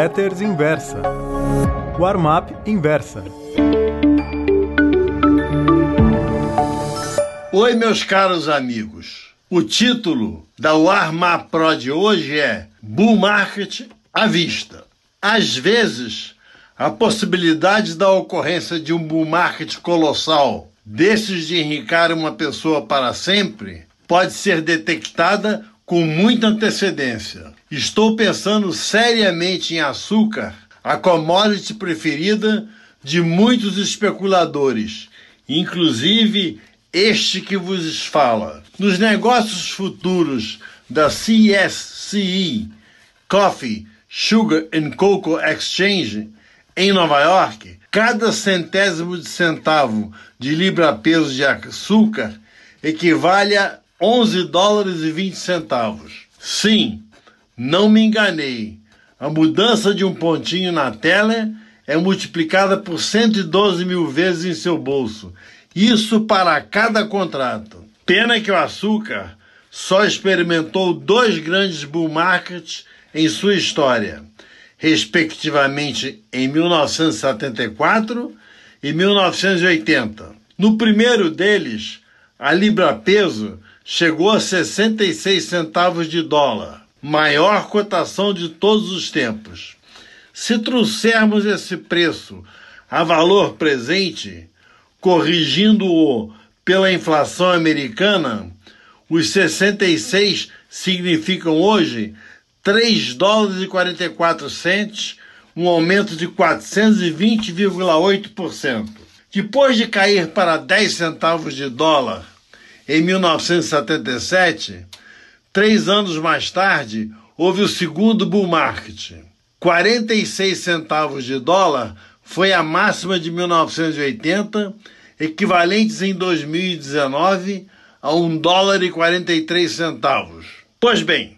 Letters Inversa. Warm-up Inversa. Oi, meus caros amigos. O título da Warm-up Pro de hoje é Bull Market à vista. Às vezes, a possibilidade da ocorrência de um bull market colossal, desses de enricar uma pessoa para sempre, pode ser detectada com muita antecedência. Estou pensando seriamente em açúcar, a commodity preferida de muitos especuladores, inclusive este que vos fala. Nos negócios futuros da CSCE, Coffee, Sugar and Cocoa Exchange, em Nova York, cada centésimo de centavo de libra-peso de açúcar equivale a 11 dólares e 20 centavos. Sim, não me enganei. A mudança de um pontinho na tela é multiplicada por 112 mil vezes em seu bolso. Isso para cada contrato. Pena que o açúcar só experimentou dois grandes bull markets em sua história, respectivamente em 1974 e 1980. No primeiro deles, a libra-peso chegou a 66 centavos de dólar, maior cotação de todos os tempos. Se trouxermos esse preço a valor presente, corrigindo-o pela inflação americana, os 66 significam hoje 3 dólares e 44 centes, um aumento de 420,8%. Depois de cair para 10 centavos de dólar em 1977, três anos mais tarde, houve o segundo bull market. 46 centavos de dólar foi a máxima de 1980, equivalentes em 2019 a 1 dólar e 43 centavos. Pois bem,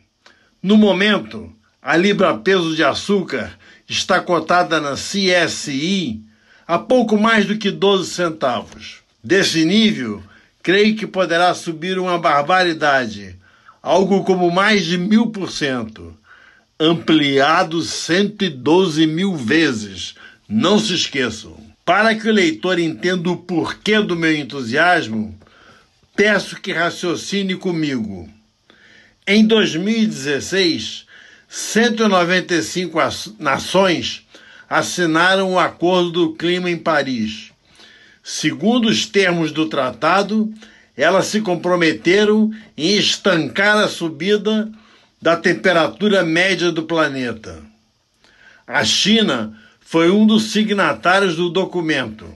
no momento, a libra-peso de açúcar está cotada na CSI a pouco mais do que 12 centavos. Desse nível, creio que poderá subir uma barbaridade, algo como mais de mil por cento, ampliado 112 mil vezes. Não se esqueçam. Para que o leitor entenda o porquê do meu entusiasmo, peço que raciocine comigo. Em 2016, 195 nações assinaram o Acordo do Clima em Paris. Segundo os termos do tratado, elas se comprometeram em estancar a subida da temperatura média do planeta. A China foi um dos signatários do documento.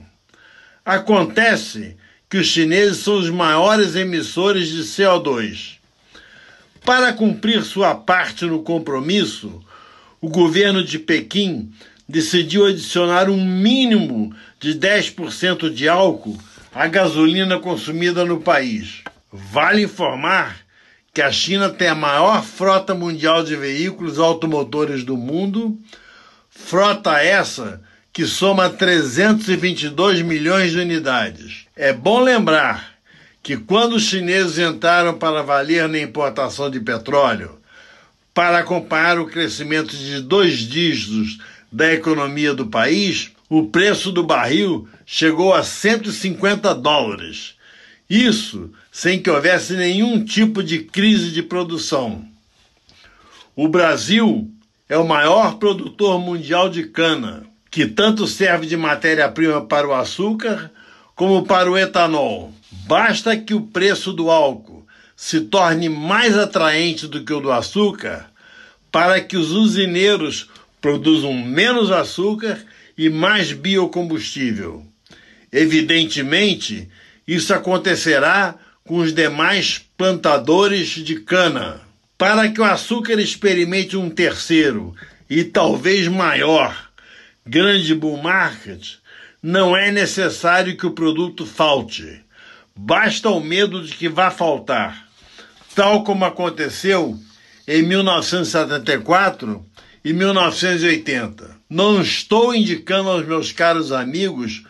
Acontece que os chineses são os maiores emissores de CO2. Para cumprir sua parte no compromisso, o governo de Pequim decidiu adicionar um mínimo de 10% de álcool à gasolina consumida no país. Vale informar que a China tem a maior frota mundial de veículos automotores do mundo, frota essa que soma 322 milhões de unidades. É bom lembrar que quando os chineses entraram para valer na importação de petróleo, para acompanhar o crescimento de dois dígitos da economia do país, o preço do barril chegou a 150 dólares. Isso sem que houvesse nenhum tipo de crise de produção. O Brasil é o maior produtor mundial de cana, que tanto serve de matéria-prima para o açúcar como para o etanol. Basta que o preço do álcool se torne mais atraente do que o do açúcar para que os usineiros produzam menos açúcar e mais biocombustível. Evidentemente, isso acontecerá com os demais plantadores de cana. Para que o açúcar experimente um terceiro e talvez maior grande bull market, não é necessário que o produto falte. Basta o medo de que vá faltar, tal como aconteceu em 1974 e 1980. Não estou indicando aos meus caros amigos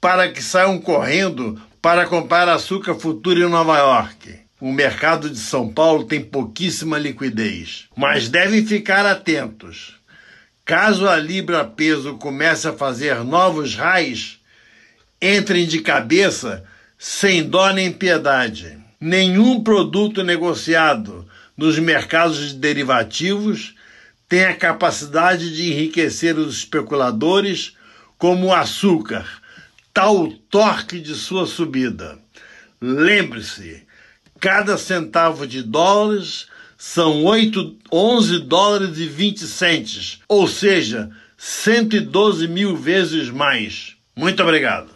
para que saiam correndo para comprar açúcar futuro em Nova York. O mercado de São Paulo tem pouquíssima liquidez, mas devem ficar atentos. Caso a libra peso comece a fazer novos raios, entrem de cabeça sem dó nem piedade. Nenhum produto negociado nos mercados de derivativos tem a capacidade de enriquecer os especuladores como o açúcar, tal torque de sua subida. Lembre-se, cada centavo de dólares são 8, 11 dólares e 20 centes, ou seja, 112 mil vezes mais. Muito obrigado.